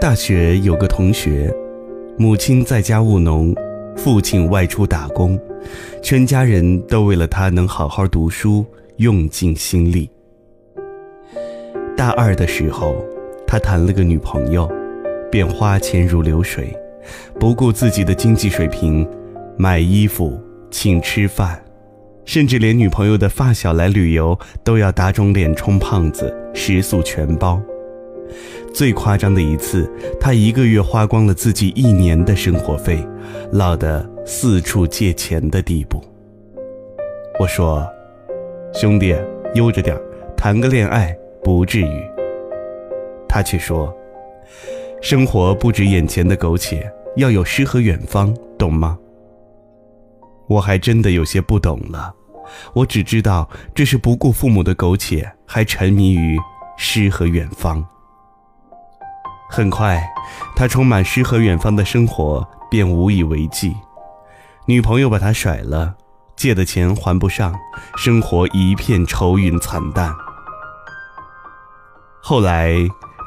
大学有个同学，母亲在家务农，父亲外出打工，全家人都为了他能好好读书用尽心力。大二的时候，他谈了个女朋友，便花钱如流水，不顾自己的经济水平，买衣服、请吃饭，甚至连女朋友的发小来旅游都要打肿脸充胖子，食宿全包。最夸张的一次，他一个月花光了自己一年的生活费，落得四处借钱的地步。我说：“兄弟，悠着点谈个恋爱不至于。”他却说：“生活不止眼前的苟且，要有诗和远方，懂吗？”我还真的有些不懂了，我只知道这是不顾父母的苟且，还沉迷于诗和远方。很快，他充满诗和远方的生活便无以为继，女朋友把他甩了，借的钱还不上，生活一片愁云惨淡。后来，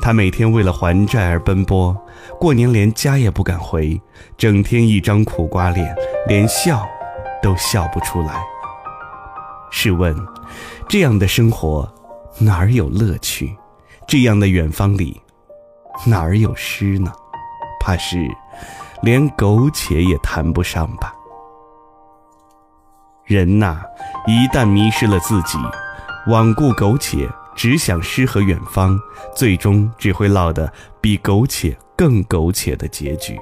他每天为了还债而奔波，过年连家也不敢回，整天一张苦瓜脸，连笑都笑不出来。试问，这样的生活哪儿有乐趣？这样的远方里？哪儿有诗呢？怕是连苟且也谈不上吧。人呐，一旦迷失了自己，罔顾苟且，只想诗和远方，最终只会落得比苟且更苟且的结局。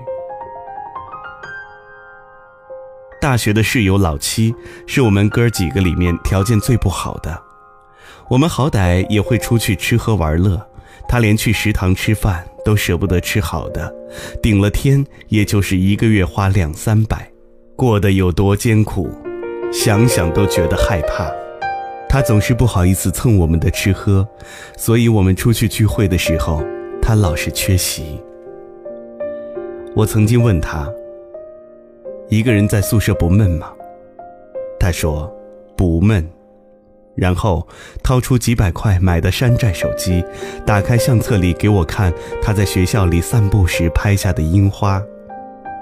大学的室友老七是我们哥几个里面条件最不好的，我们好歹也会出去吃喝玩乐。他连去食堂吃饭都舍不得吃好的，顶了天也就是一个月花两三百，过得有多艰苦，想想都觉得害怕。他总是不好意思蹭我们的吃喝，所以我们出去聚会的时候，他老是缺席。我曾经问他：“一个人在宿舍不闷吗？”他说：“不闷。”然后掏出几百块买的山寨手机，打开相册里给我看他在学校里散步时拍下的樱花，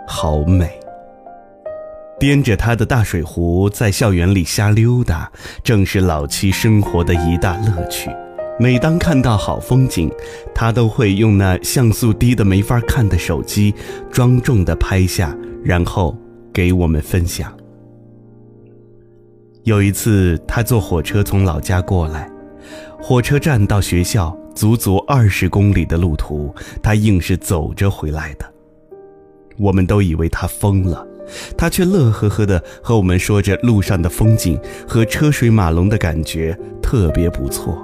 好美。掂着他的大水壶在校园里瞎溜达，正是老七生活的一大乐趣。每当看到好风景，他都会用那像素低的没法看的手机，庄重地拍下，然后给我们分享。有一次，他坐火车从老家过来，火车站到学校足足二十公里的路途，他硬是走着回来的。我们都以为他疯了，他却乐呵呵地和我们说着路上的风景和车水马龙的感觉特别不错。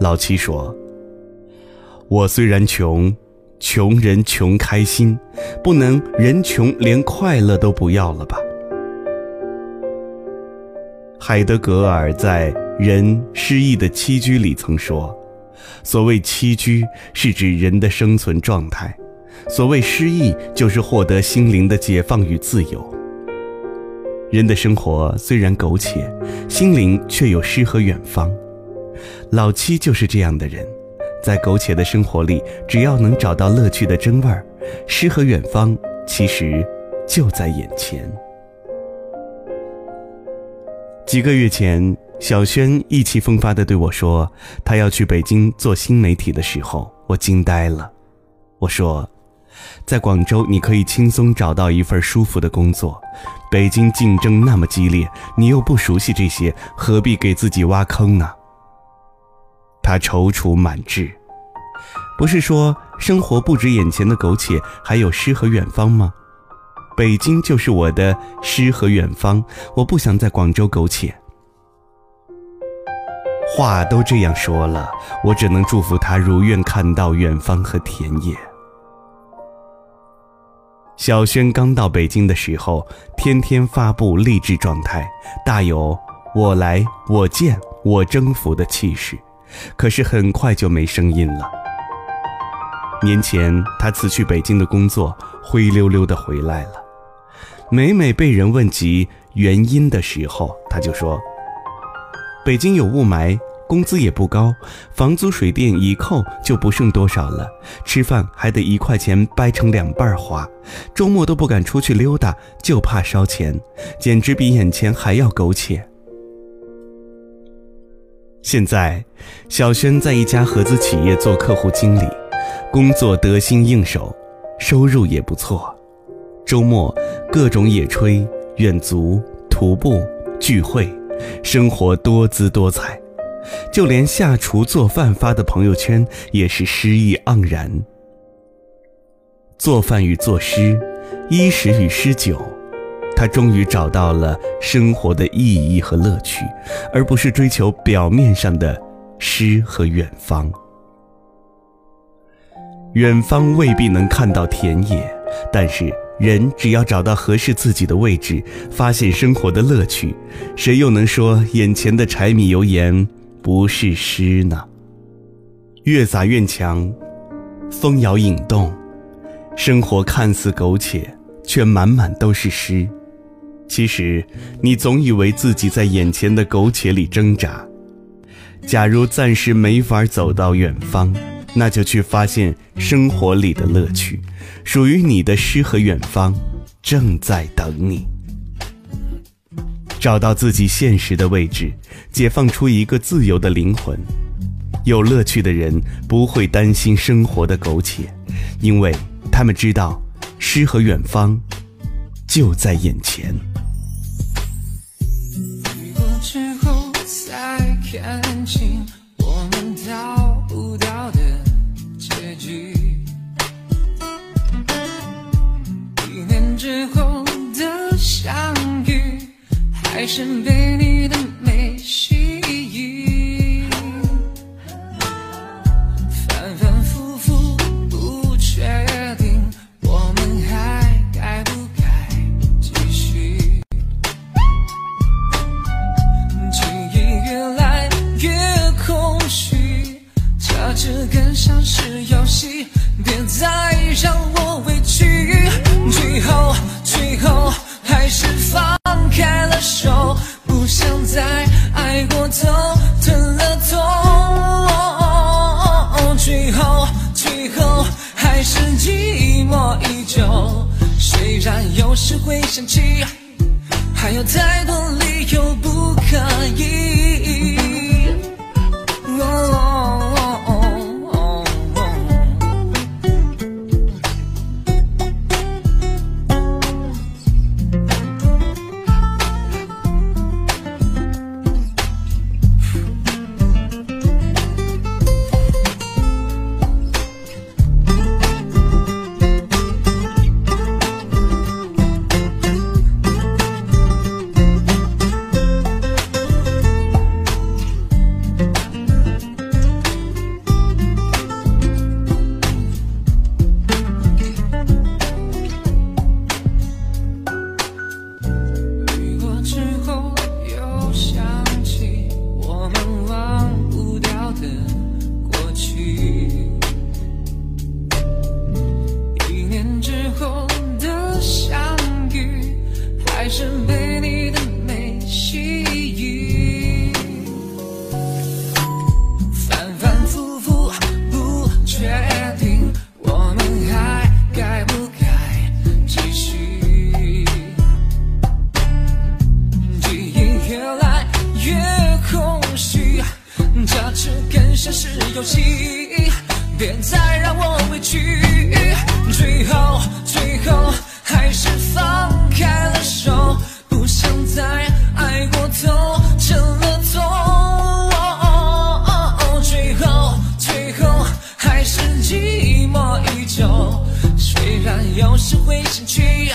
老七说：“我虽然穷，穷人穷开心，不能人穷连快乐都不要了吧？”海德格尔在《人失意的栖居》里曾说：“所谓栖居，是指人的生存状态；所谓失意，就是获得心灵的解放与自由。”人的生活虽然苟且，心灵却有诗和远方。老七就是这样的人，在苟且的生活里，只要能找到乐趣的真味儿，诗和远方其实就在眼前。几个月前，小轩意气风发地对我说：“他要去北京做新媒体的时候，我惊呆了。”我说：“在广州，你可以轻松找到一份舒服的工作。北京竞争那么激烈，你又不熟悉这些，何必给自己挖坑呢？”他踌躇满志：“不是说生活不止眼前的苟且，还有诗和远方吗？”北京就是我的诗和远方，我不想在广州苟且。话都这样说了，我只能祝福他如愿看到远方和田野。小轩刚到北京的时候，天天发布励志状态，大有“我来，我见，我征服”的气势，可是很快就没声音了。年前他辞去北京的工作，灰溜溜的回来了。每每被人问及原因的时候，他就说：“北京有雾霾，工资也不高，房租水电一扣就不剩多少了，吃饭还得一块钱掰成两半花，周末都不敢出去溜达，就怕烧钱，简直比眼前还要苟且。现在，小轩在一家合资企业做客户经理，工作得心应手，收入也不错，周末各种野炊、远足、徒步、聚会，生活多姿多彩。就连下厨做饭发的朋友圈也是诗意盎然。做饭与作诗，衣食与诗酒，他终于找到了生活的意义和乐趣，而不是追求表面上的诗和远方。远方未必能看到田野，但是人只要找到合适自己的位置，发现生活的乐趣，谁又能说眼前的柴米油盐？不是诗呢，越洒越强，风摇影动，生活看似苟且，却满满都是诗。其实，你总以为自己在眼前的苟且里挣扎。假如暂时没法走到远方，那就去发现生活里的乐趣，属于你的诗和远方，正在等你。找到自己现实的位置，解放出一个自由的灵魂。有乐趣的人不会担心生活的苟且，因为他们知道诗和远方就在眼前。之后再看别再让我委屈。最后，最后还是放开了手，不想再爱过头，成了痛。最后，最后还是寂寞依旧，虽然有时会想起。